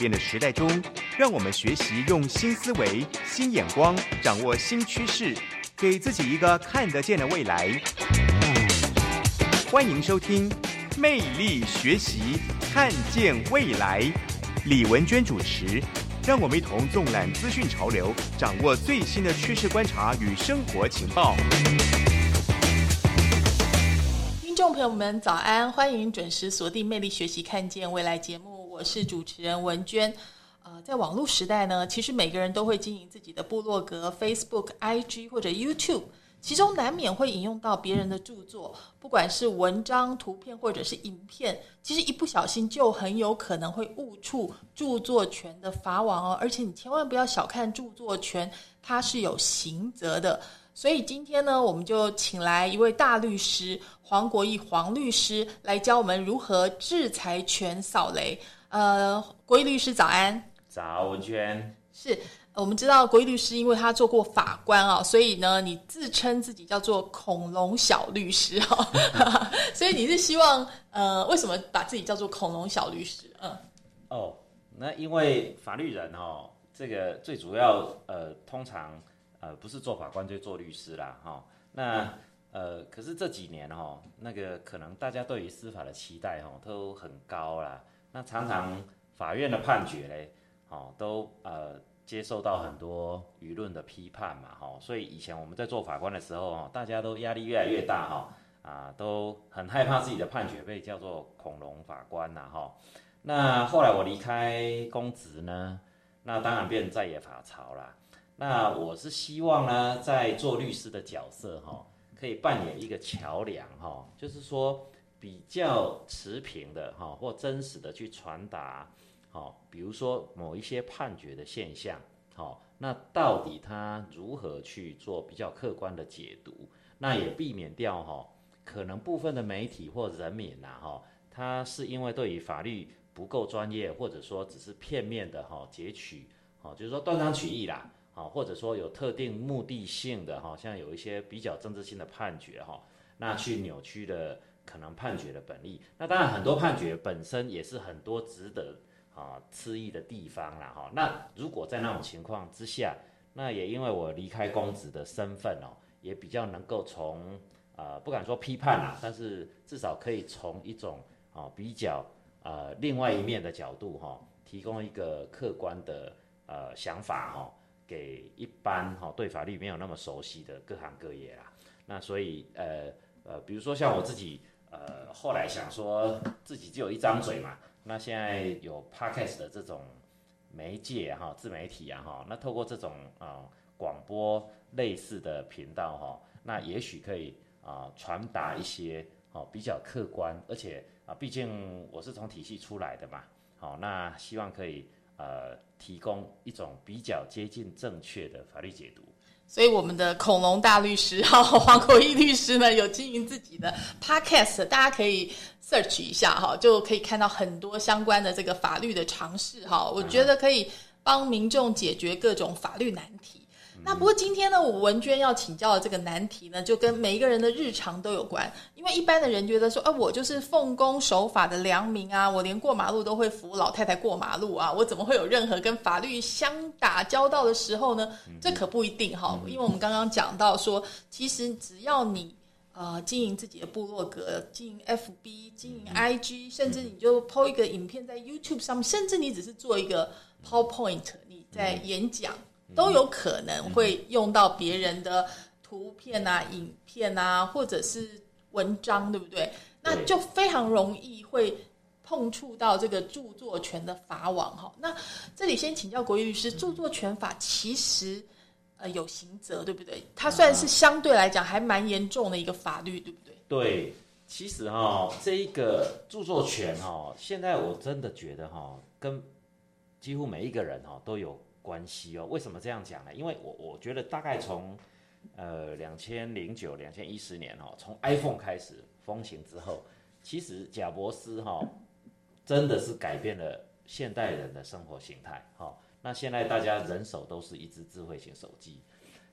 变的时代中，让我们学习用新思维、新眼光，掌握新趋势，给自己一个看得见的未来。欢迎收听《魅力学习，看见未来》，李文娟主持。让我们一同纵览资讯潮流，掌握最新的趋势观察与生活情报。听众朋友们，早安！欢迎准时锁定《魅力学习，看见未来》节目。我是主持人文娟，呃，在网络时代呢，其实每个人都会经营自己的部落格、Facebook、IG 或者 YouTube，其中难免会引用到别人的著作，不管是文章、图片或者是影片，其实一不小心就很有可能会误触著作权的法网哦。而且你千万不要小看著作权，它是有刑责的。所以今天呢，我们就请来一位大律师黄国义黄律师来教我们如何制裁权扫雷。呃，国义律师早安，早文娟。是我们知道国义律师，因为他做过法官啊，所以呢，你自称自己叫做恐龙小律师哈，所以你是希望呃，为什么把自己叫做恐龙小律师？嗯，哦，那因为法律人哦，这个最主要呃，通常呃不是做法官就做律师啦哈，那呃，可是这几年哈，那个可能大家对于司法的期待哈都很高啦。那常常法院的判决嘞，哦，都呃接受到很多舆论的批判嘛，哈，所以以前我们在做法官的时候，哦，大家都压力越来越大，哈，啊，都很害怕自己的判决被叫做恐龙法官呐，哈。那后来我离开公职呢，那当然变在野法曹啦。那我是希望呢，在做律师的角色，哈，可以扮演一个桥梁，哈，就是说。比较持平的哈，或真实的去传达，好，比如说某一些判决的现象，好，那到底他如何去做比较客观的解读？那也避免掉哈，可能部分的媒体或人民呐哈，他是因为对于法律不够专业，或者说只是片面的哈截取，好，就是说断章取义啦，好，或者说有特定目的性的哈，像有一些比较政治性的判决哈，那去扭曲的。可能判决的本意，那当然很多判决本身也是很多值得啊吃意的地方啦哈。那如果在那种情况之下，那也因为我离开公职的身份哦，也比较能够从啊不敢说批判啦，但是至少可以从一种啊比较呃另外一面的角度哈，提供一个客观的呃想法哈，给一般哈对法律没有那么熟悉的各行各业啦。那所以呃呃比如说像我自己。呃，后来想说自己只有一张嘴嘛，那现在有 podcast 的这种媒介哈，自媒体啊哈，那透过这种啊广播类似的频道哈，那也许可以啊传达一些哦比较客观，而且啊毕竟我是从体系出来的嘛，好，那希望可以呃提供一种比较接近正确的法律解读。所以我们的恐龙大律师哈黄国义律师呢，有经营自己的 podcast，大家可以 search 一下哈，就可以看到很多相关的这个法律的尝试哈。我觉得可以帮民众解决各种法律难题。那不过今天呢，我文娟要请教的这个难题呢，就跟每一个人的日常都有关。因为一般的人觉得说，哎，我就是奉公守法的良民啊，我连过马路都会扶老太太过马路啊，我怎么会有任何跟法律相打交道的时候呢？这可不一定哈，因为我们刚刚讲到说，其实只要你呃经营自己的部落格，经营 FB，经营 IG，甚至你就 PO 一个影片在 YouTube 上面，甚至你只是做一个 PowerPoint，你在演讲。都有可能会用到别人的图片啊、影片啊，或者是文章，对不对？那就非常容易会碰触到这个著作权的法网哈。那这里先请教国义律师，著作权法其实呃有刑责，对不对？它算是相对来讲还蛮严重的一个法律，对不对？对，其实哈、这一个著作权哈、现在我真的觉得哈、跟几乎每一个人哈、都有关系哦。为什么这样讲呢？因为我我觉得大概从呃两千零九、两千一十年哦，从 iPhone 开始风行之后，其实贾伯斯哈、真的是改变了现代人的生活形态哈、那现在大家人手都是一只智慧型手机，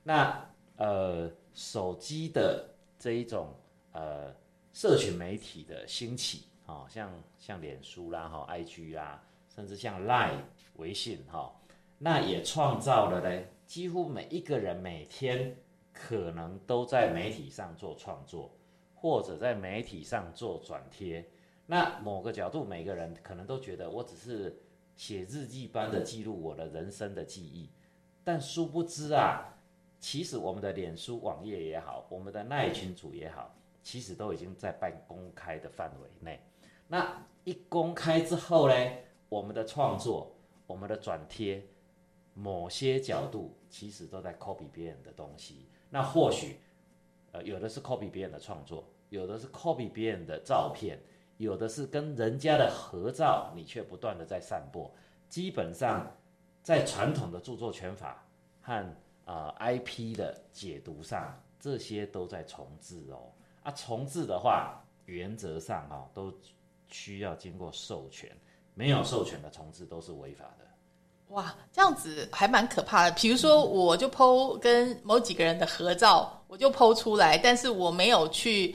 那呃手机的这一种呃社群媒体的兴起啊、像像脸书啦哈、IG 啦，甚至像 Line 微信哈、那也创造了呢，几乎每一个人每天可能都在媒体上做创作，或者在媒体上做转贴。那某个角度，每个人可能都觉得我只是写日记般的记录我的人生的记忆，但殊不知啊，其实我们的脸书网页也好，我们的耐群组也好，其实都已经在半公开的范围内。那一公开之后呢，我们的创作、我们的转贴，某些角度其实都在 copy 别人的东西。那或许，呃，有的是 copy 别人的创作，有的是 copy 别人的照片，有的是跟人家的合照，你却不断的在散播。基本上，在传统的著作权法和呃 IP 的解读上，这些都在重置哦。啊，重置的话，原则上哈、都需要经过授权，没有授权的重置都是违法的。哇，这样子还蛮可怕的。比如说，我就剖跟某几个人的合照，我就剖出来，但是我没有去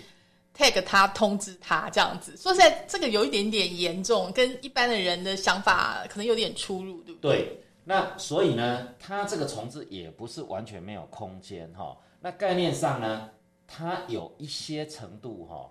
tag 他，通知他，这样子。说实在，这个有一点点严重，跟一般的人的想法可能有点出入，对不对？对，那所以呢，它这个重置也不是完全没有空间哈、那概念上呢，它有一些程度哈、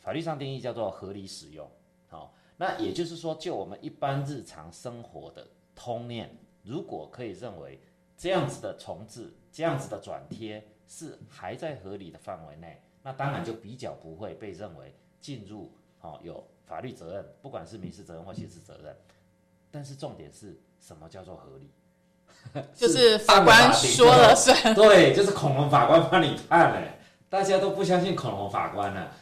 法律上定义叫做合理使用。好、那也就是说，就我们一般日常生活的通念，如果可以认为这样子的重置、这样子的转贴是还在合理的范围内，那当然就比较不会被认为进入哦有法律责任，不管是民事责任或刑事责任。但是重点是什么叫做合理？就是法官说了算。对，就是恐龙法官帮你判嘞，大家都不相信恐龙法官了、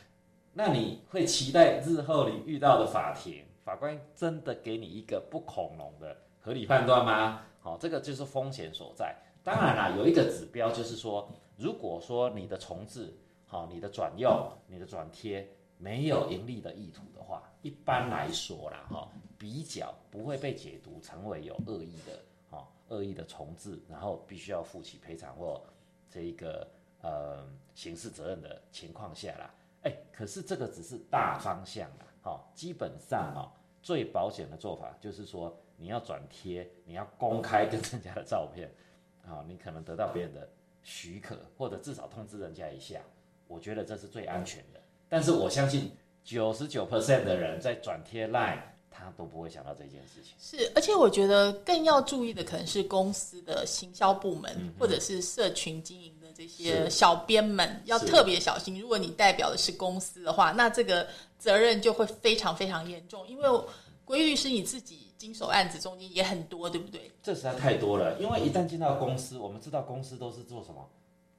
那你会期待日后你遇到的法庭，法官真的给你一个不恐龙的合理判断吗？好、这个就是风险所在。当然啦，有一个指标就是说，如果说你的重置、好、你的转用、你的转贴没有盈利的意图的话，一般来说啦，哈、比较不会被解读成为有恶意的，哦，恶意的重置，然后必须要负起赔偿或这一个呃刑事责任的情况下啦，哎，可是这个只是大方向啦，哦，基本上哦，最保险的做法就是说你要转贴，你要公开跟人家的照片，啊、你可能得到别人的许可，或者至少通知人家一下，我觉得这是最安全的。但是我相信九十九 percent 的人在转贴 Line，他都不会想到这件事情。是，而且我觉得更要注意的可能是公司的行销部门，嗯或者是社群经营的这些小编们，要特别小心。如果你代表的是公司的话，那这个责任就会非常非常严重。因为国义律是你自己经手案子中间也很多，对不对？这实在太多了，因为一旦进到公司，我们知道公司都是做什么，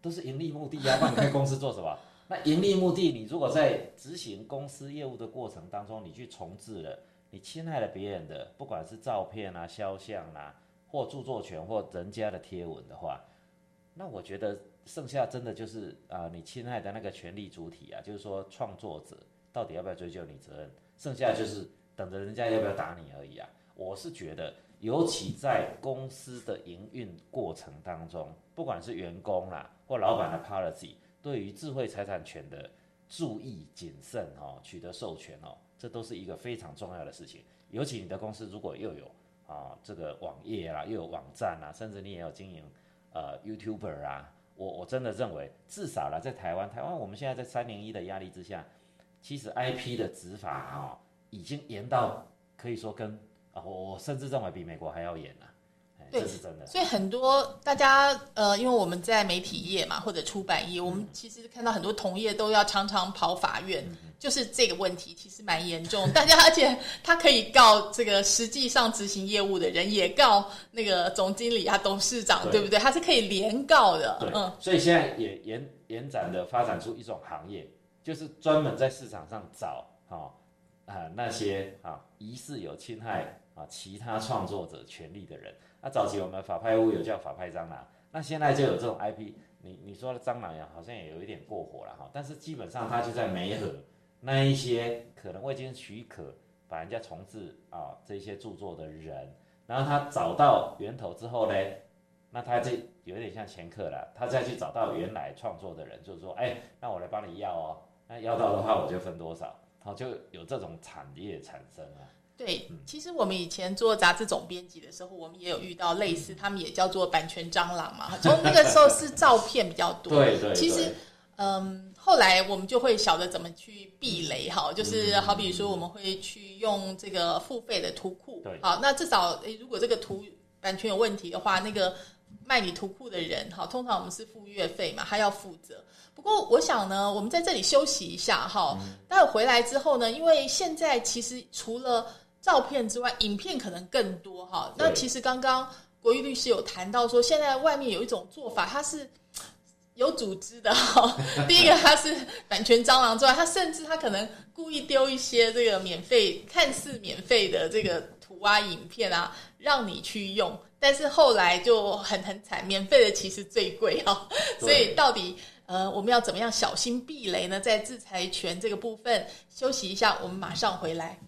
都是盈利目的呀、不然你开公司做什么？那盈利目的，你如果在执行公司业务的过程当中，你去重置了，你侵害了别人的，不管是照片啊、肖像啊，或著作权或人家的贴文的话，那我觉得剩下真的就是啊、你侵害的那个权利主体啊，就是说创作者到底要不要追究你责任，剩下就是等着人家要不要打你而已啊。我是觉得，尤其在公司的营运过程当中，不管是员工啦或老板的 policy，对于智慧财产权的注意谨慎哦，取得授权哦，这都是一个非常重要的事情。尤其你的公司如果又有啊这个网页啦，又有网站啦，甚至你也有经营呃 YouTuber 啊，我我真的认为，至少啦，在台湾，台湾我们现在在三零一的压力之下，其实 IP 的执法哦，已经严到可以说跟啊，我我甚至认为比美国还要严了、对这是真的。所以很多大家呃，因为我们在媒体业嘛，或者出版业，我们其实看到很多同业都要常常跑法院，就是这个问题其实蛮严重。大家而且他可以告这个实际上执行业务的人，也告那个总经理啊、董事长，对对不对？他是可以连告的。对，嗯，所以现在也延延展的发展出一种行业，就是专门在市场上找哈啊、那些啊疑似有侵害啊其他创作者权利的人。那、早期我们法拍屋有叫法拍蟑螂，那现在就有这种 IP，你你说的蟑螂呀，好像也有一点过火了哈，但是基本上它就在梅河那一些可能未经许可把人家重置啊这些著作的人，然后他找到源头之后呢，那他这有点像前客了，他再去找到原来创作的人，就是说，哎，那我来帮你要哦，那要到的话我就分多少，好，就有这种产业产生啊。对，其实我们以前做杂志总编辑的时候，我们也有遇到类似，他们也叫做版权蟑螂嘛。从那个时候是照片比较多，对对，其实嗯，后来我们就会晓得怎么去避雷哈，嗯。就是好比说我们会去用这个付费的图库。对，好，那至少诶，如果这个图版权有问题的话，那个卖你图库的人哈，通常我们是付月费嘛，他要负责。不过我想呢，我们在这里休息一下哈，嗯。待会回来之后呢，因为现在其实除了照片之外，影片可能更多哈。那其实刚刚国玉律师有谈到说，现在外面有一种做法，它是有组织的哈。第一个，它是版权蟑螂之外，它甚至它可能故意丢一些这个免费、看似免费的这个图啊、影片啊，让你去用。但是后来就很很惨，免费的其实最贵哈。所以到底呃，我们要怎么样小心避雷呢？在制裁权这个部分，休息一下，我们马上回来。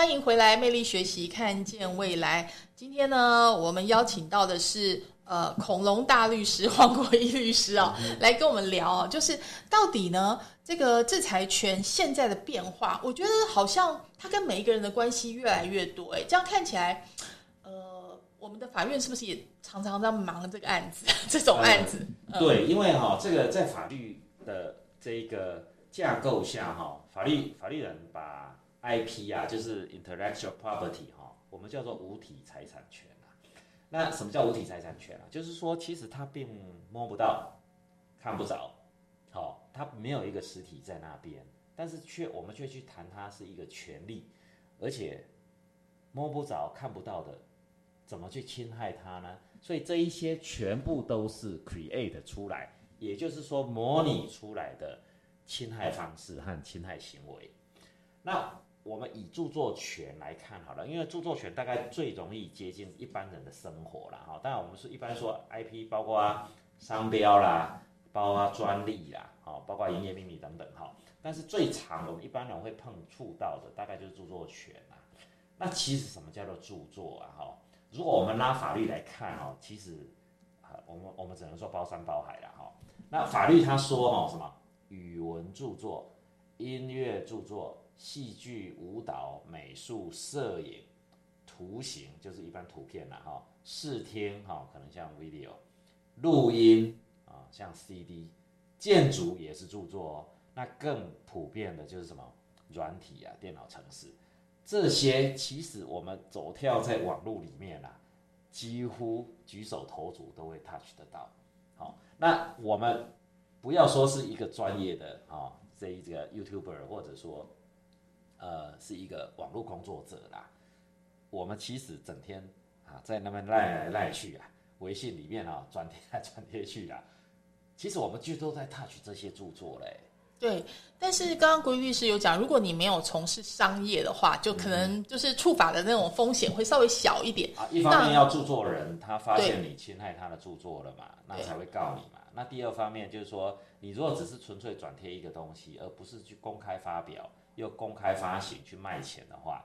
欢迎回来，魅力学习，看见未来。今天呢，我们邀请到的是呃恐龙大律师黄国义律师啊、来跟我们聊啊，就是到底呢这个制裁权现在的变化，我觉得好像它跟每一个人的关系越来越多，哎，这样看起来，呃，我们的法院是不是也常常在忙这个案子，这种案子？对，因为哈、这个在法律的这一个架构下哈、法律法律人把 IP 啊，就是 intellectual property 哈、我们叫做无体财产权啊。那什么叫无体财产权啊？就是说，其实它并摸不到、看不着，好、它没有一个实体在那边，但是却我们却去谈它是一个权利，而且摸不着、看不到的，怎么去侵害它呢？所以这一些全部都是 create 出来，也就是说模拟出来的侵害方式和侵害行为。那我们以著作权来看好了，因为著作权大概最容易接近一般人的生活啦。哈。当然我们是一般说 IP，包括啊商标啦，包括专利啦，好，包括营业秘密等等哈。但是最常我们一般人会碰触到的，大概就是著作权啦。那其实什么叫做著作啊？哈，如果我们拉法律来看哦，其实啊，我们我们只能说包山包海了哈。那法律他说哦，什么语文著作、音乐著作、戏剧、舞蹈、美术、摄影、图形，就是一般图片啦哈，视听哈，可能像 video，录音啊，像 CD，建筑也是著作哦。那更普遍的就是什么软体啊，电脑程式。这些其实我们走跳在网络里面啊，几乎举手投足都会 touch 得到。好，那我们不要说是一个专业的啊、这一个 YouTuber，或者说呃是一个网络工作者啦，我们其实整天啊在那边赖来赖去啊，微信里面啊转贴来转贴去啊，其实我们就都在 touch 这些著作嘞。对，但是刚刚国义律师有讲，如果你没有从事商业的话，就可能就是触法的那种风险会稍微小一点。啊，一方面要著作人他发现你侵害他的著作了嘛，那才会告你嘛。那第二方面就是说，你如果只是纯粹转贴一个东西，而不是去公开发表又公开发行去卖钱的话，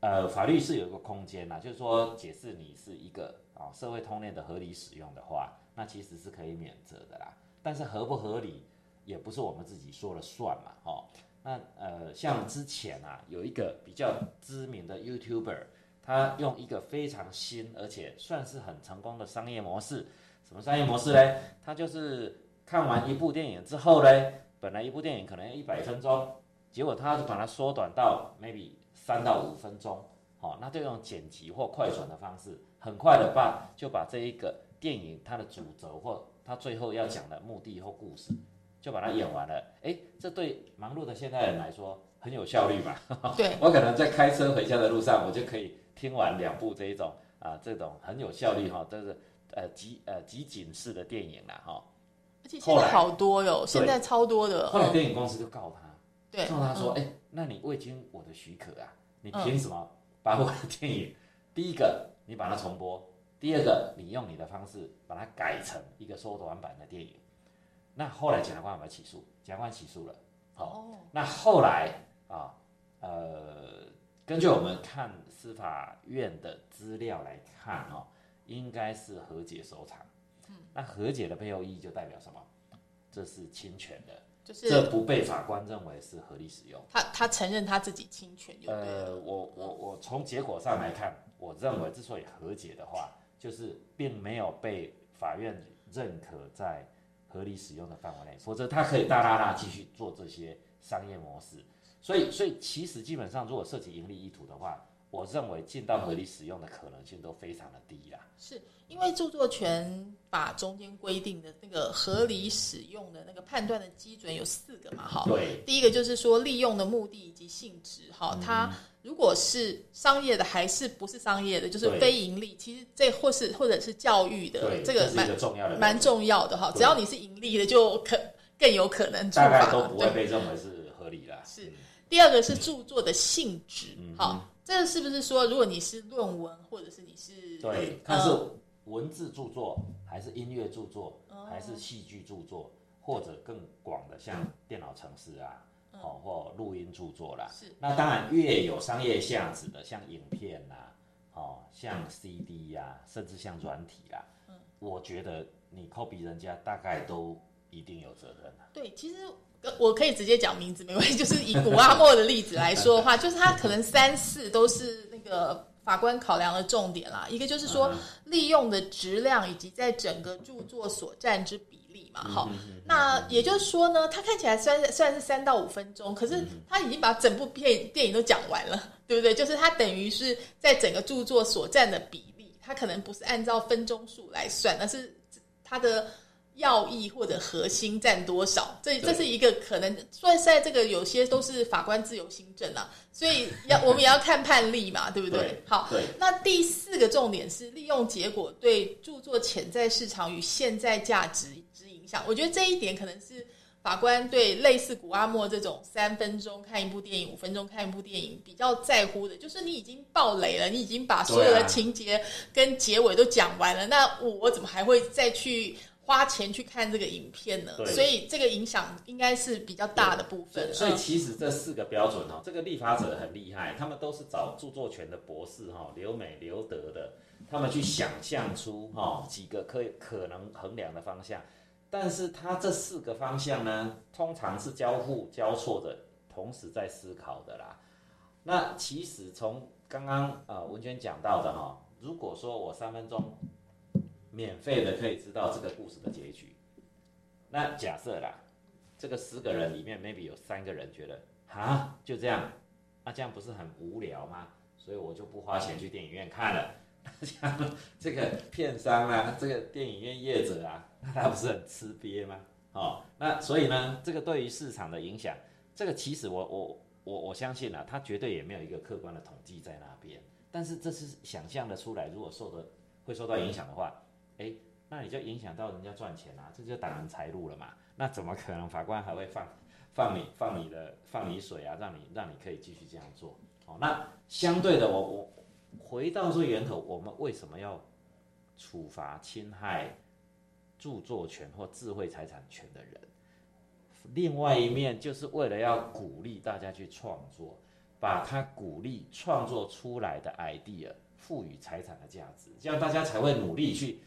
呃，法律是有一个空间呐，就是说解释你是一个啊社会通念的合理使用的话，那其实是可以免责的啦。但是合不合理，也不是我们自己说了算嘛，哦。那呃，像之前啊，有一个比较知名的 YouTuber，他用一个非常新而且算是很成功的商业模式。什么商业模式嘞？他就是看完一部电影之后嘞，本来一部电影可能要一百分钟，结果他把它缩短到 maybe 三到五分钟。好、那就用剪辑或快转的方式，很快的把就把这一个电影它的主轴或它最后要讲的目的或故事，就把它演完了。诶，这对忙碌的现代人来说很有效率嘛。对，我可能在开车回家的路上，我就可以听完两部这一种啊，这种很有效率哈，这是呃集呃集锦式的电影啦哈。而且现在好多哟，现在超多的。后来嗯电影公司就告他，对，告他说，嗯哎、那你未经我的许可啊，你凭什么把我的电影，第一个你把它重播，第二个你用你的方式把它改成一个缩短版的电影。那后来检察官有没有起诉？检察官起诉了。好、哦，那后来啊，呃，根据我们看司法院的资料来看哦，应该是和解收场。那和解的背后意义就代表什么？这是侵权的，就是这不被法官认为是合理使用。他他承认他自己侵权就对了。呃，我我我从结果上来看，我认为之所以和解的话，就是并没有被法院认可在合理使用的范围内，否则他可以大大大继续做这些商业模式。所以，所以其实基本上，如果涉及盈利意图的话，我认为进到合理使用的可能性都非常的低啦。是因为著作权法中间规定的那个合理使用的那个判断的基准有四个嘛，哈。对，第一个就是说利用的目的以及性质，嗯。哈，它如果是商业的还是不是商业的，就是非盈利，其实这或是或者是教育的对，这个蛮是重要的蛮重要的哈。只要你是盈利的，就可更有可能触大概都不会被认为是合理啦。是。第二个是著作的性质，嗯。好，这个是不是说，如果你是论文，或者是你是对，呃看是文字著作，还是音乐著作，哦还是戏剧著作，或者更广的像电脑程式啊，哦，或录音著作啦。嗯是那当然越有商业价值的，像影片啦，哦，像 CD 呀、甚至像软体啦，我觉得你 copy 人家大概都一定有责任啊。对，其实呃我可以直接讲名字，没关系。就是以古阿莫的例子来说的话，就是他可能三四都是那个法官考量的重点啦。一个就是说利用的质量以及在整个著作所占之比例嘛。好，那也就是说呢，他看起来虽然虽然是三到五分钟，可是他已经把整部片电影都讲完了，对不对？就是他等于是在整个著作所占的比例，他可能不是按照分钟数来算，而是他的。要义或者核心占多少？这这是一个可能，所以在这个有些都是法官自由行政啊，所以要我们也要看判例嘛，对不对？对好，那第四个重点是利用结果对著作潜在市场与现在价值之影响。我觉得这一点可能是法官对类似古阿莫这种三分钟看一部电影、五分钟看一部电影比较在乎的，就是你已经爆雷了，你已经把所有的情节跟结尾都讲完了，那我我怎么还会再去？花钱去看这个影片呢，所以这个影响应该是比较大的部分。所以嗯其实这四个标准哦，这个立法者很厉害，他们都是找著作权的博士哈，留美、留德的，他们去想象出哈几个可以可能衡量的方向。但是他这四个方向呢，通常是交互交错的，同时在思考的啦。那其实从刚刚呃文娟讲到的哈，如果说我三分钟免费的可以知道这个故事的结局，那假设啦，这个十个人里面，maybe 有三个人觉得啊，就这样，那、这样不是很无聊吗？所以我就不花钱去电影院看了。这样这个片商啊，这个电影院业者啊，那他不是很吃瘪吗？哦，那所以呢，这个对于市场的影响，这个其实我我我我相信啊，他绝对也没有一个客观的统计在那边，但是这是想象的出来，如果受的会受到影响的话，哎，那你就影响到人家赚钱啊，这就挡人财路了嘛。那怎么可能法官还会放放你放你的放你水啊，让你让你可以继续这样做？哦，那相对的，我我回到最源头，我们为什么要处罚侵害著作权或智慧财产权的人？另外一面就是为了要鼓励大家去创作，把他鼓励创作出来的 idea 赋予财产的价值，这样大家才会努力去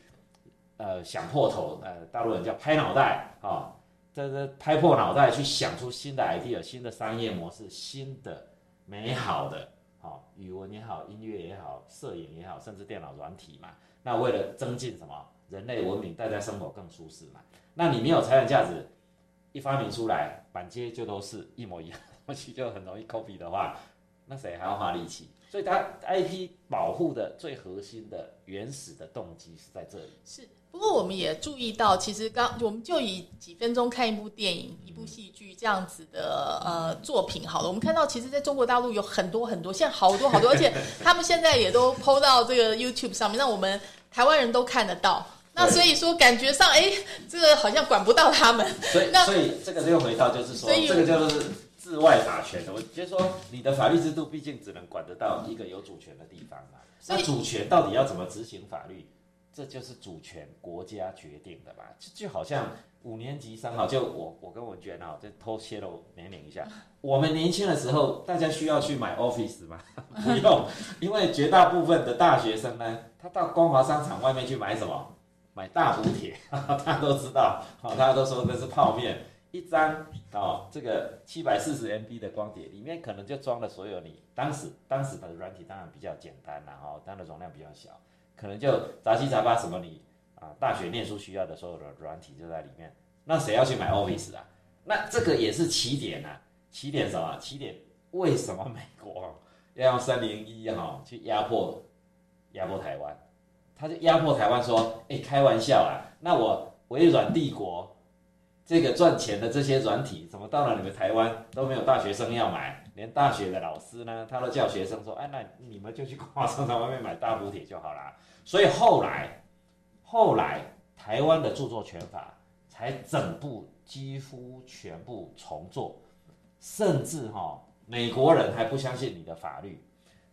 呃想破头，呃大陆人叫拍脑袋啊，这这拍破脑袋去想出新的 idea、新的商业模式、新的美好的，好、语文也好，音乐也好，摄影也好，甚至电脑软体嘛。那为了增进什么人类文明，大家生活更舒适嘛。那你没有财产价值，一发明出来，满街就都是一模一样的东西，就很容易 copy 的话，那谁还要花力气？所以它 IP 保护的最核心的原始的动机是在这里。是，不过我们也注意到，其实刚我们就以几分钟看一部电影、一部戏剧这样子的呃作品好了。我们看到，其实在中国大陆有很多很多，现在好多好多，而且他们现在也都 PO 到这个 YouTube 上面，让我们台湾人都看得到。那所以说，感觉上，哎，这个好像管不到他们。所以那所以这个又回到就是说，这个就是治外法权的。我就是说，你的法律制度毕竟只能管得到一个有主权的地方嘛。那主权到底要怎么执行法律？这就是主权国家决定的吧？就就好像五年级生哈，就我我跟文娟啊，就偷泄露年龄一下。我们年轻的时候，大家需要去买 Office 吗？不用，因为绝大部分的大学生呢，他到光华商场外面去买什么？买大补铁，大家都知道，好、大家都说这是泡面，一张哦，这个七百四十 MB 的光碟里面可能就装了所有你当时当时的软体，当然比较简单啦，哦，当然容量比较小，可能就杂七杂八什么你啊大学念书需要的所有的软体就在里面，那谁要去买 Office 啊？那这个也是起点啊，起点什么？起点为什么美国要用三零一哈去压迫压迫台湾？他就压迫台湾说：“哎、开玩笑啊，那我微软帝国这个赚钱的这些软体，怎么到了你们台湾都没有大学生要买？连大学的老师呢，他都叫学生说：‘哎，那你们就去光华商场外面买大补帖就好啦。’所以后来，后来台湾的著作权法才整部几乎全部重做，甚至哈、美国人还不相信你的法律，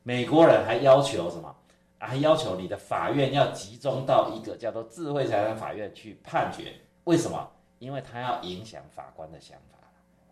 美国人还要求什么？还要求你的法院要集中到一个叫做智慧财产法院去判决。为什么？因为他要影响法官的想法。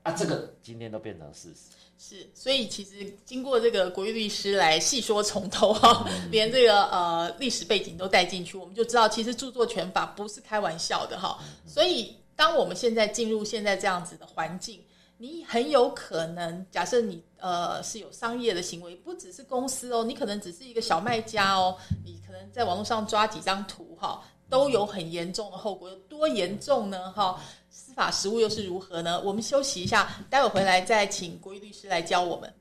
啊，这个今天都变成事实。是，所以其实经过这个国玉律师来细说从头哈，连这个呃历史背景都带进去，我们就知道其实著作权法不是开玩笑的哈。所以当我们现在进入现在这样子的环境，你很有可能假设你呃是有商业的行为，不只是公司哦，你可能只是一个小卖家哦，你可能在网络上抓几张图哈，都有很严重的后果，有多严重呢哈？司法实务又是如何呢？我们休息一下，待会回来再请国义律师来教我们。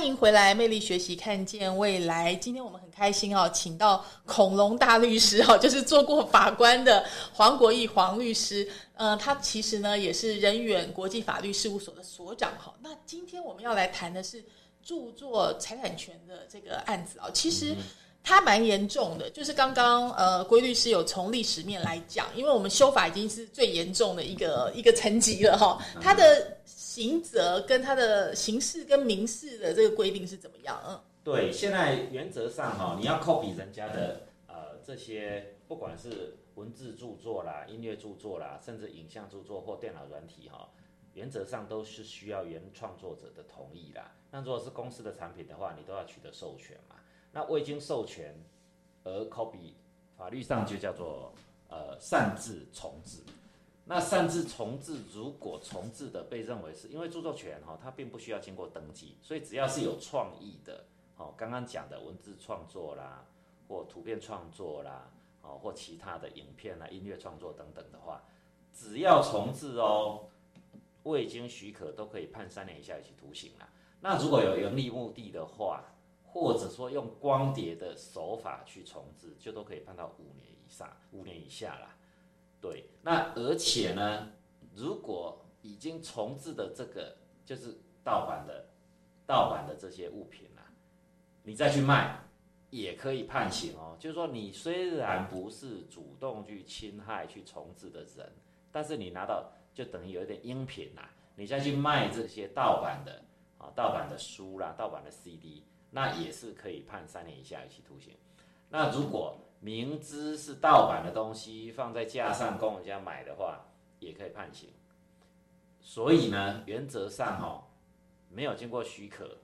欢迎回来，魅力学习，看见未来。今天我们很开心哦，请到恐龙大律师哦，就是做过法官的黄国义黄律师。呃，他其实呢也是人远国际法律事务所的所长哈。那今天我们要来谈的是著作财产权的这个案子啊，其实它蛮严重的。就是刚刚呃，郭律师有从历史面来讲，因为我们修法已经是最严重的一个一个层级了哈，它的。刑责跟他的刑事跟民事的这个规定是怎么样？嗯，对，现在原则上哈，你要 copy 人家的呃这些，不管是文字著作啦、音乐著作啦，甚至影像著作或电脑软体哈，原则上都是需要原创作者的同意啦。那如果是公司的产品的话，你都要取得授权嘛。那未经授权而 copy，法律上就叫做呃擅自重置。那擅自重置，如果重置的被认为是因为著作权哈，它并不需要经过登记，所以只要是有创意的，哦，刚刚讲的文字创作啦，或图片创作啦，哦，或其他的影片啊、音乐创作等等的话，只要重置哦，未经许可都可以判三年以下有期徒刑啦。那如果有盈利目的的话，或者说用光碟的手法去重置，就都可以判到五年以上、五年以下啦。对，那而且呢，如果已经重置的这个就是盗版的，盗版的这些物品啊，你再去卖，也可以判刑哦。就是说，你虽然不是主动去侵害、去重置的人，但是你拿到就等于有一点音频呐，你再去卖这些盗版的啊，盗版的书啦、盗版的 CD，那也是可以判三年以下有期徒刑。那如果明知是盗版的东西放在架上供人家买的话，也可以判刑。所以呢，原则上哈，没有经过许可，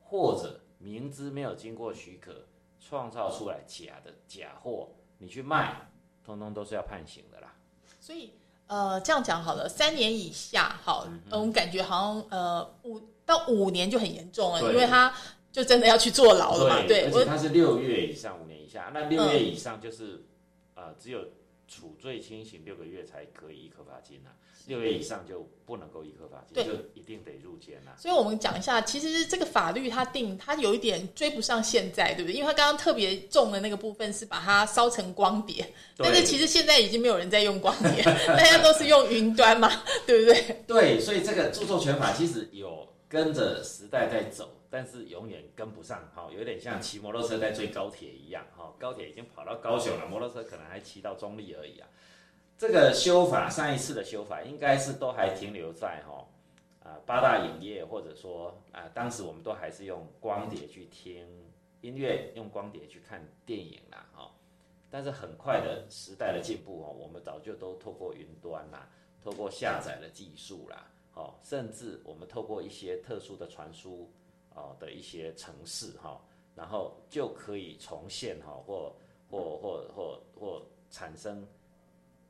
或者明知没有经过许可创造出来假的假货，你去卖，通通都是要判刑的啦。所以呃，这样讲好了，三年以下，好，我们感觉好像呃五到五年就很严重了，因为他就真的要去坐牢了嘛。对，而且他是六月以上五年。下那六月以上就是，呃，只有处罪轻刑六个月才可以一颗罚金呐，六月以上就不能够一颗罚金，就一定得入监呐。所以我们讲一下，其实这个法律它定它有一点追不上现在，对不对？因为它刚刚特别重的那个部分是把它烧成光碟，但是其实现在已经没有人在用光碟，大家都是用云端嘛，对不对？对，所以这个著作权法其实有跟着时代在走。但是永远跟不上，哈，有点像骑摩托车在追高铁一样，哈，高铁已经跑到高雄了，摩托车可能还骑到中立而已啊。这个修法，上一次的修法应该是都还停留在哈，啊八大影业，或者说啊，当时我们都还是用光碟去听音乐，用光碟去看电影啦，哈。但是很快的时代的进步哦，我们早就都透过云端啦，透过下载的技术啦，哦，甚至我们透过一些特殊的传输。哦的一些城市哈，然后就可以重现哈，或或或或或产生，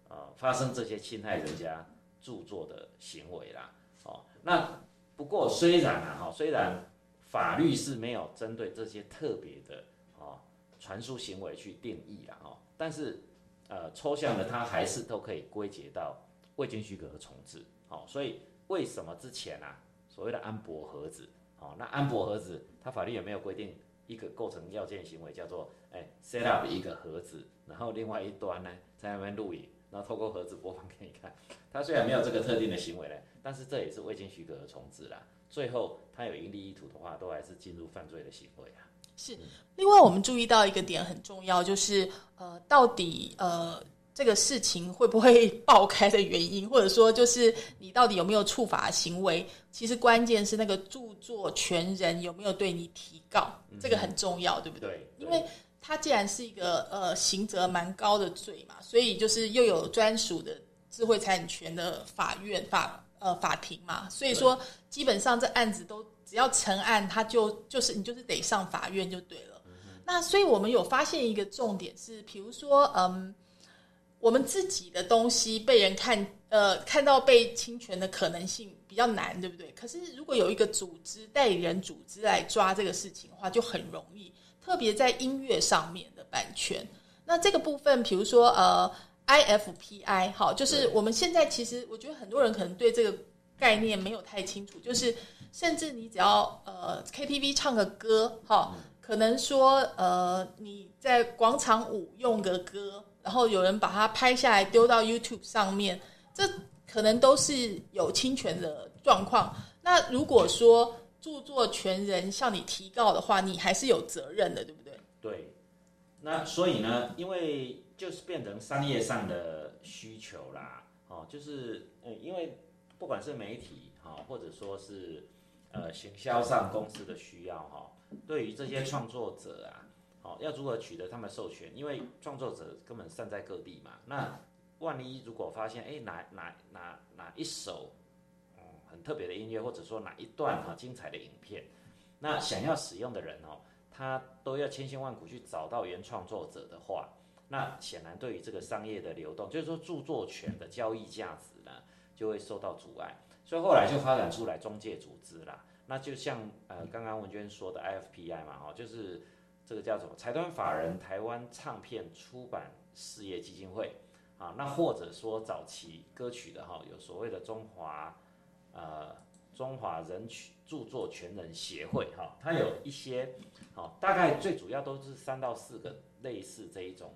呃，发生这些侵害人家著作的行为啦。哦，那不过虽然啊哈，虽然法律是没有针对这些特别的哦传输行为去定义了哈，但是呃抽象的它还是都可以归结到未经许可的重置。好，所以为什么之前啊所谓的安博盒子？哦，那安博盒子，它法律有没有规定一个构成要件行为叫做，哎，set up 一个盒子，然后另外一端呢在那边录影，然后透过盒子播放给你看。它虽然没有这个特定的行为呢，但是这也是未经许可而重置啦。最后它有盈利意图的话，都还是进入犯罪的行为啊。是。另外，我们注意到一个点很重要，就是呃，到底呃。这个事情会不会爆开的原因，或者说就是你到底有没有触法行为？其实关键是那个著作权人有没有对你提告，这个很重要，对不对？因为它既然是一个呃刑责蛮高的罪嘛，所以就是又有专属的智慧财产权的法院法呃法庭嘛，所以说基本上这案子都只要成案，他就就是你就是得上法院就对了。那所以我们有发现一个重点是，比如说嗯。我们自己的东西被人看，呃，看到被侵权的可能性比较难，对不对？可是如果有一个组织代理人组织来抓这个事情的话，就很容易。特别在音乐上面的版权，那这个部分，比如说呃，IFPI，好，就是我们现在其实我觉得很多人可能对这个概念没有太清楚，就是甚至你只要呃 KTV 唱个歌哈，可能说呃你在广场舞用个歌，然后有人把它拍下来丢到 YouTube 上面，这可能都是有侵权的状况。那如果说著作权人向你提告的话，你还是有责任的，对不对？对。那所以呢，因为就是变成商业上的需求啦，哦，就是呃，因为不管是媒体哈，或者说是呃行销上公司的需要哈，对于这些创作者啊，好要如何取得他们授权？因为创作者根本散在各地嘛，那万一如果发现哎哪哪哪哪一首嗯很特别的音乐，或者说哪一段哈精彩的影片，那想要使用的人哦。他都要千辛万苦去找到原创作者的话，那显然对于这个商业的流动，就是说著作权的交易价值呢，就会受到阻碍。所以后来就发展出来中介组织啦。那就像呃刚刚文娟说的 IFPI 嘛，哈，就是这个叫什么财团法人台湾唱片出版事业基金会啊，那或者说早期歌曲的哈，有所谓的中华呃。中华人曲著作权人协会，哈，它有一些，好，大概最主要都是三到四个类似这一种，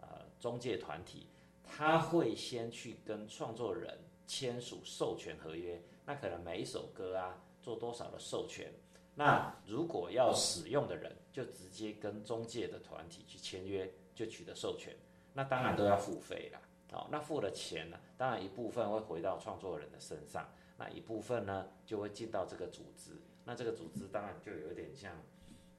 呃，中介团体，他会先去跟创作人签署授权合约，那可能每一首歌啊，做多少的授权，那如果要使用的人，就直接跟中介的团体去签约，就取得授权，那当然都要付费啦，好，那付了钱呢，当然一部分会回到创作人的身上。那一部分呢，就会进到这个组织。那这个组织当然就有点像，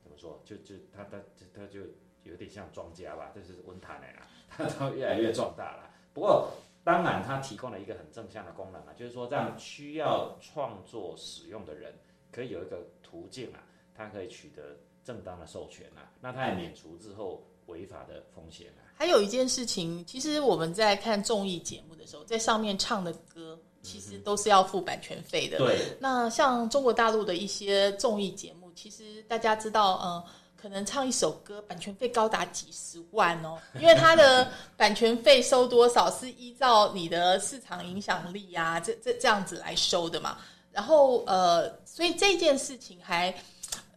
怎么说？就就他他他就有点像庄家吧，就是温谈的啦，它它越来越壮大了。不过当然，它提供了一个很正向的功能啊，就是说让需要创作使用的人可以有一个途径啊，它可以取得正当的授权啊，那他也免除之后违法的风险啊。还有一件事情，其实我们在看综艺节目的时候，在上面唱的歌。其实都是要付版权费的。对。那像中国大陆的一些综艺节目，其实大家知道，嗯，可能唱一首歌，版权费高达几十万哦。因为它的版权费收多少是依照你的市场影响力啊，这这这样子来收的嘛。然后呃，所以这件事情还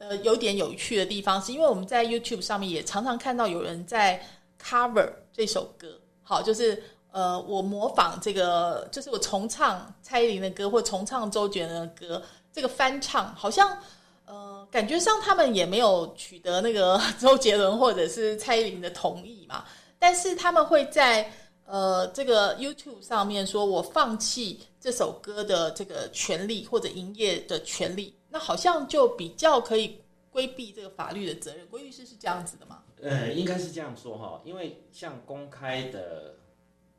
呃有点有趣的地方，是因为我们在 YouTube 上面也常常看到有人在 cover 这首歌，好，就是。呃，我模仿这个，就是我重唱蔡依林的歌，或重唱周杰伦的歌，这个翻唱好像，呃，感觉上他们也没有取得那个周杰伦或者是蔡依林的同意嘛，但是他们会在呃这个 YouTube 上面说，我放弃这首歌的这个权利或者营业的权利，那好像就比较可以规避这个法律的责任。郭律师是这样子的吗？呃，应该是这样说哈，因为像公开的。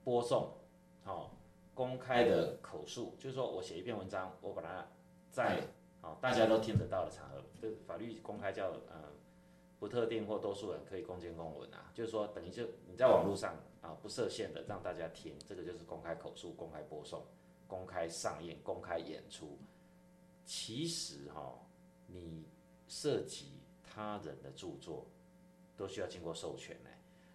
播送，好，公开的口述，就是说我写一篇文章，我把它在啊大家都听得到的场合，这法律公开叫呃不特定或多数人可以公见公文啊，就是说等于就你在网络上啊不设限的让大家听，这个就是公开口述、公开播送、公开上映、公开演出。其实哈，你涉及他人的著作，都需要经过授权呢。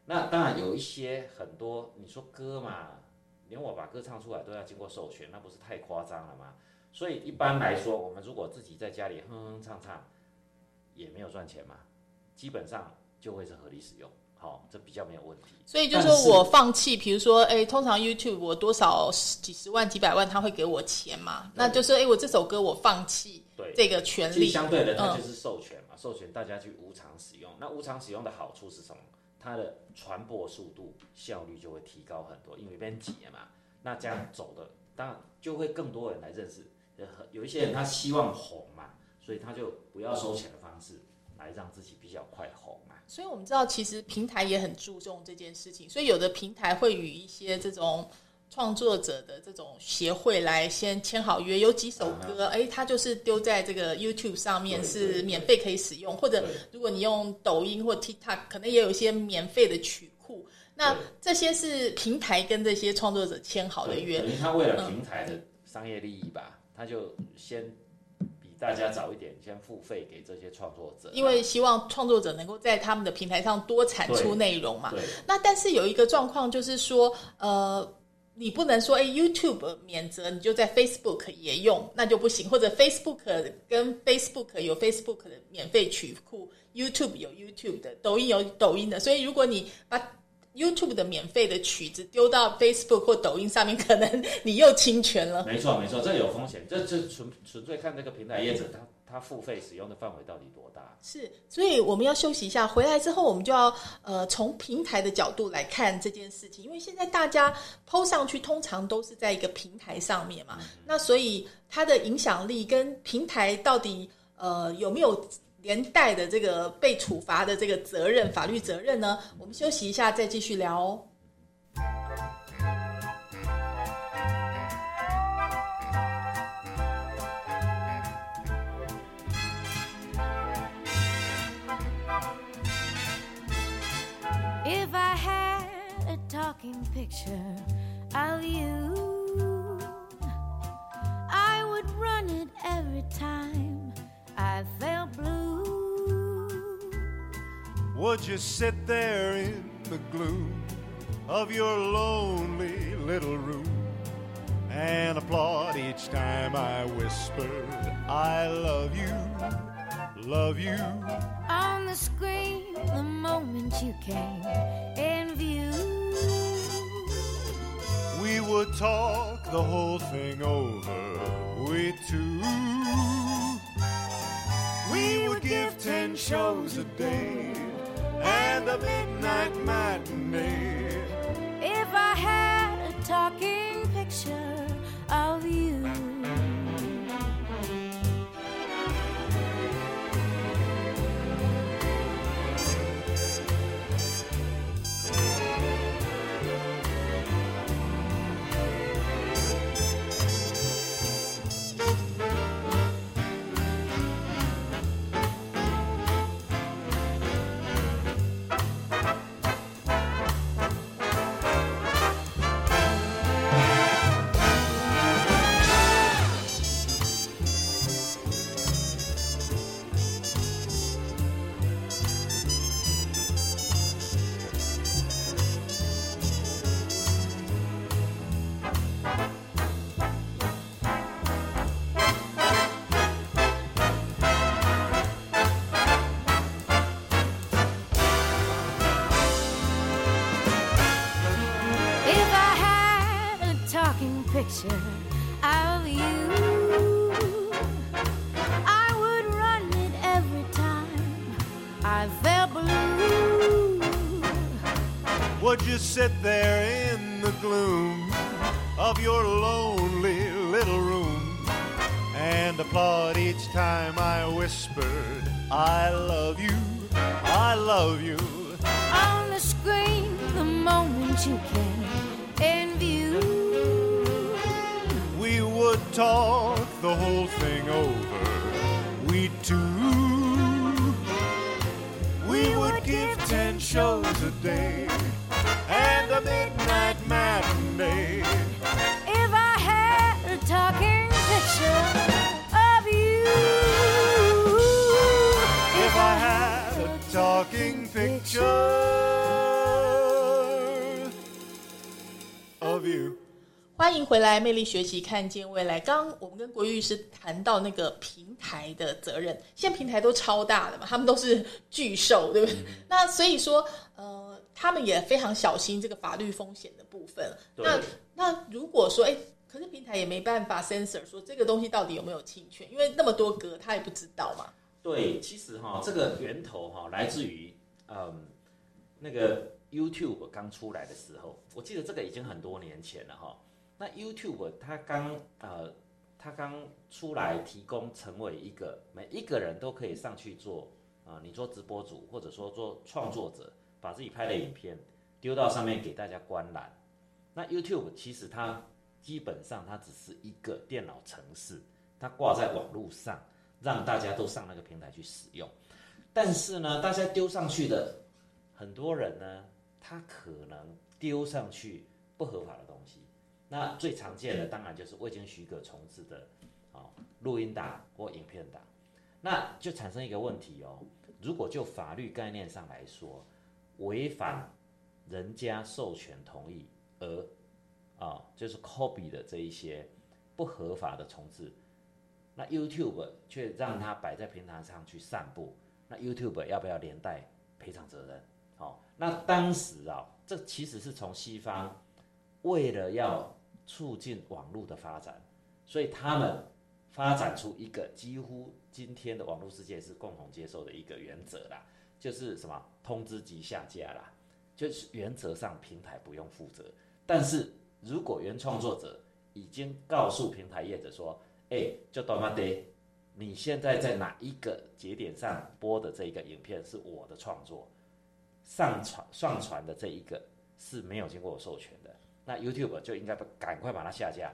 那当然有一些很多，你说歌嘛，连我把歌唱出来都要经过授权，那不是太夸张了吗？所以一般来说，我们如果自己在家里哼哼唱唱，也没有赚钱嘛，基本上就会是合理使用，好，这比较没有问题。所以就说我放弃，比如说，哎，通常 YouTube 我多少几十万、几百万，他会给我钱嘛？那就是，哎，我这首歌我放弃对这个权利，相对的，它就是授权嘛，授权大家去无偿使用。那无偿使用的好处是什么？它的传播速度效率就会提高很多，因为边挤嘛，那这样走的当然就会更多人来认识。有一些人他希望红嘛，所以他就不要收钱的方式来让自己比较快红嘛。所以我们知道，其实平台也很注重这件事情，所以有的平台会与一些这种。创作者的这种协会来先签好约，有几首歌，哎，它就是丢在这个 YouTube 上面是免费可以使用，或者如果你用抖音或 TikTok，可能也有一些免费的曲库。那这些是平台跟这些创作者签好的约。他为了平台的商业利益吧，他就先比大家早一点先付费给这些创作者，因为希望创作者能够在他们的平台上多产出内容嘛。那但是有一个状况就是说，呃。你不能说，哎，YouTube 免责，你就在 Facebook 也用，那就不行。或者 Facebook 跟 Facebook 有 Facebook 的免费曲库，YouTube 有 YouTube 的，抖音有抖音的。所以如果你把 YouTube 的免费的曲子丢到 Facebook 或抖音上面，可能你又侵权了。没错，没错，这有风险。这这纯纯粹看这个平台业者他他付费使用的范围到底多大？是，所以我们要休息一下，回来之后我们就要呃从平台的角度来看这件事情，因为现在大家抛上去通常都是在一个平台上面嘛，那所以它的影响力跟平台到底呃有没有连带的这个被处罚的这个责任法律责任呢？我们休息一下再继续聊哦。If I had a talking picture of you, I would run it every time I felt Would you sit there in the gloom of your lonely little room and applaud each time I whispered, I love you, love you? On the screen, the moment you came in view. We would talk the whole thing over, we two. We would give ten shows a day and a midnight matinee. If I had a talking picture picture of you, I would run it every time I felt blue. Would you sit there in the gloom of your lonely little room and applaud each time I whispered, I love you, I love you? On the screen, the moment you came talk the whole thing over, we two. We would give ten shows a day and a midnight matinee. If I had a talking picture of you. If I had a talking picture 欢迎回来，魅力学习，看见未来。刚刚我们跟国玉律师谈到那个平台的责任，现在平台都超大的嘛，他们都是巨兽，对不对？那所以说，呃，他们也非常小心这个法律风险的部分。那那如果说，哎，可是平台也没办法 censor 说这个东西到底有没有侵权，因为那么多格，他也不知道嘛。对，其实哈，这个源头哈来自于嗯那个 YouTube 刚出来的时候，我记得这个已经很多年前了哈。那 YouTube 它刚呃它刚出来提供成为一个每一个人都可以上去做啊、你做直播主或者说做创作者，把自己拍的影片丢到上面给大家观览。那 YouTube 其实它基本上它只是一个电脑程式，它挂在网络上。让大家都上那个平台去使用。但是呢，大家丢上去的很多人呢，他可能丢上去不合法的东西。那最常见的当然就是未经许可重置的啊录音档或影片档，那就产生一个问题哦。如果就法律概念上来说，违反人家授权同意而啊，就是 copy 的这一些不合法的重置，那 YouTube 却让它摆在平台上去散布，那 YouTube 要不要连带赔偿责任？好、那当时啊，这其实是从西方为了要促进网络的发展，所以他们发展出一个几乎今天的网络世界是共同接受的一个原则啦，就是什么通知即下架啦，就是原则上平台不用负责，但是如果原创作者已经告诉平台业者说，哎、就多妈得，你现在在哪一个节点上播的这一个影片是我的创作，上传上传的这一个是没有经过我授权的，那 YouTube 就应该把赶快把它下架。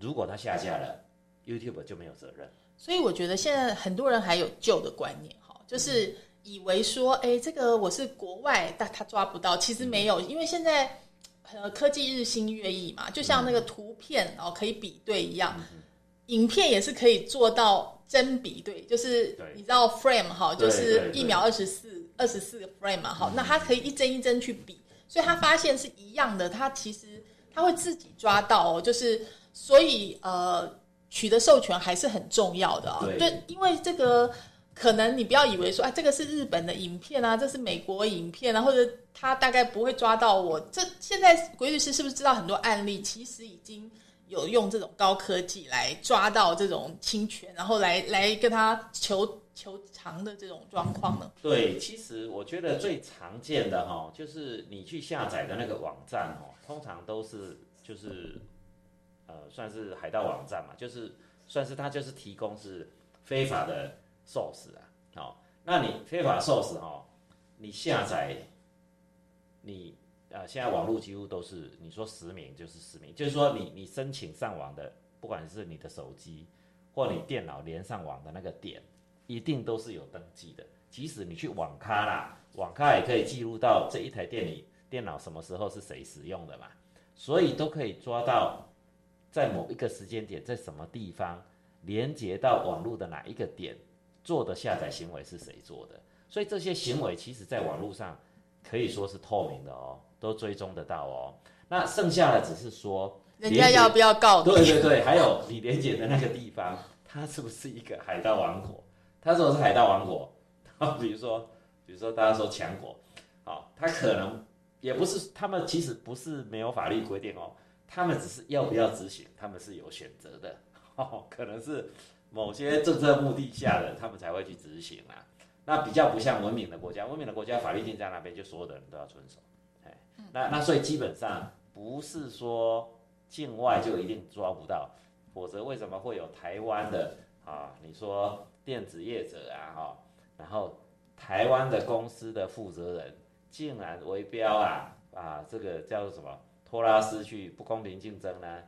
如果它下架了，YouTube 就没有责任。所以我觉得现在很多人还有旧的观念哈，就是以为说，哎，这个我是国外，但他抓不到，其实没有，因为现在呃科技日新月异嘛，就像那个图片哦可以比对一样，影片也是可以做到真比对，就是你知道 frame 哈，就是一秒二十四二十四个 frame 嘛，好，那它可以一帧一帧去比，所以他发现是一样的，他其实他会自己抓到哦，就是所以呃取得授权还是很重要的啊、对因为这个可能你不要以为说，哎，这个是日本的影片啊，这是美国影片啊，或者他大概不会抓到我。这现在鬼律师是不是知道很多案例，其实已经有用这种高科技来抓到这种侵权，然后来来跟他求求偿的这种状况呢？对，其实我觉得最常见的哈，就是你去下载的那个网站哦，通常都是就是呃，算是海盗网站嘛，就是算是它就是提供是非法的 source 啊，哦，那你非法 source 哦，你下载你呃，现在网络几乎都是你说实名就是实名，就是说你你申请上网的，不管是你的手机或你电脑连上网的那个点，一定都是有登记的。即使你去网咖啦，网咖也可以记录到这一台电里电脑什么时候是谁使用的嘛，所以都可以抓到在某一个时间点，在什么地方连接到网络的哪一个点做的下载行为是谁做的，所以这些行为其实在网络上可以说是透明的哦，都追踪得到哦。那剩下的只是说，人家要不要告你？对对对，还有你连接的那个地方，它是不是一个海盗王国？它如果是海盗王国，啊，比如说，比如说大家说强国，好、他可能也不是，他们其实不是没有法律规定哦，他们只是要不要执行，他们是有选择的，哦，可能是某些政策目的下的，他们才会去执行啊。那比较不像文明的国家，文明的国家法律定在那边，就所有的人都要遵守。哎，那那所以基本上不是说境外就一定抓不到，否则为什么会有台湾的啊？你说电子业者啊，哈、然后台湾的公司的负责人竟然围标啊啊，这个叫做什么托拉斯去不公平竞争呢？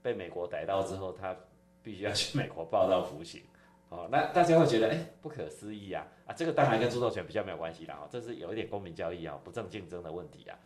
被美国逮到之后，他必须要去美国报到服刑。哦，那大家会觉得哎、不可思议啊啊，这个当然跟著作权比较没有关系啦，哦，这是有一点公平交易啊，不正竞争的问题啊。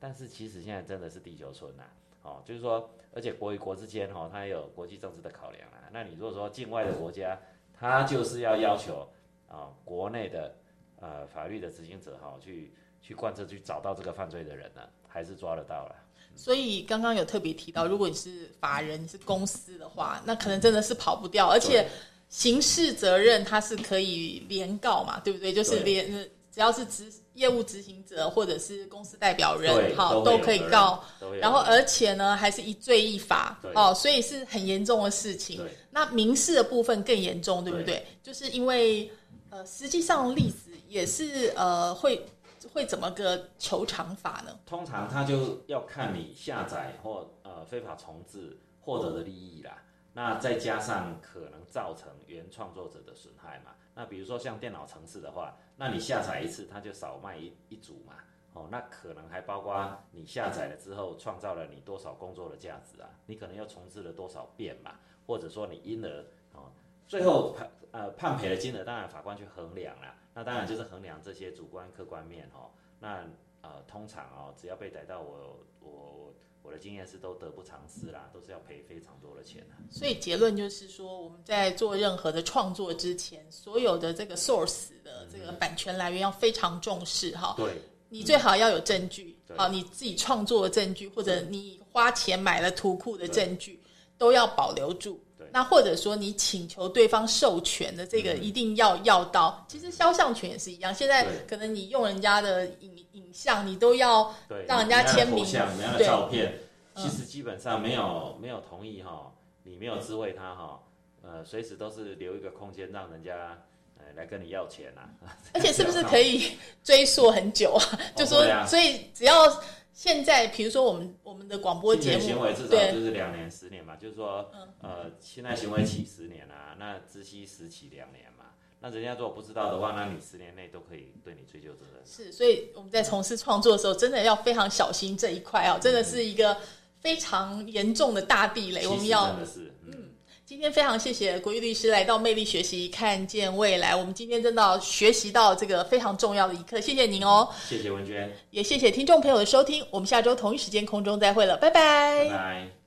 但是其实现在真的是地球村呐、哦，就是说，而且国与国之间哦，它也有国际政治的考量啊。那你如果说境外的国家，它就是要要求啊、国内的呃法律的执行者哈、去去贯彻去找到这个犯罪的人呢，还是抓得到了。所以刚刚有特别提到，如果你是法人，你是公司的话，那可能真的是跑不掉，而且刑事责任它是可以连告嘛，对不对？就是连呃只要是执业务执行者或者是公司代表人，好都可以告。然后而且呢，还是一罪一罚哦，所以是很严重的事情。那民事的部分更严重，对不对？对就是因为呃，实际上例子也是呃会会怎么个求偿法呢？通常他就要看你下载或呃非法重置获得的利益啦，那再加上可能造成原创作者的损害嘛。那比如说像电脑程式的话，那你下载一次，它就少卖一一组嘛。哦，那可能还包括你下载了之后创造了你多少工作的价值啊，你可能又重置了多少遍嘛，或者说你因而哦，最后判呃判赔的金额，当然法官去衡量啦。那当然就是衡量这些主观客观面哦。那呃，通常哦，只要被逮到我，我我我的经验是都得不偿失啦，都是要赔非常多的钱啊。所以结论就是说，我们在做任何的创作之前，所有的这个 source 的这个版权来源要非常重视哈。对你最好要有证据，对啊，你自己创作的证据，或者你花钱买了图库的证据，都要保留住对。那或者说你请求对方授权的这个一定要要到。其实肖像权也是一样，现在可能你用人家的影影像，你都要对，让人家签名像、照片，嗯其实基本上没有没有同意哈，你没有知会他哈，呃，随时都是留一个空间让人家呃来跟你要钱啊。而且是不是 可以 追溯很久啊？就说所以只要现在，比如说我们我们的广播节目行为至，少就是两年、十年嘛，就是说，呃，现在行为起十年啊，那知悉时起两年嘛。那人家如果不知道的话，那你十年内都可以对你追究责任。是，所以我们在从事创作的时候，真的要非常小心这一块啊，真的是一个非常严重的大地雷，我们要真的是，嗯，今天非常谢谢国玉律师来到魅力学习，看见未来。我们今天真的学习到这个非常重要的一课，谢谢您哦，谢谢文娟，也谢谢听众朋友的收听。我们下周同一时间空中再会了，拜拜拜拜。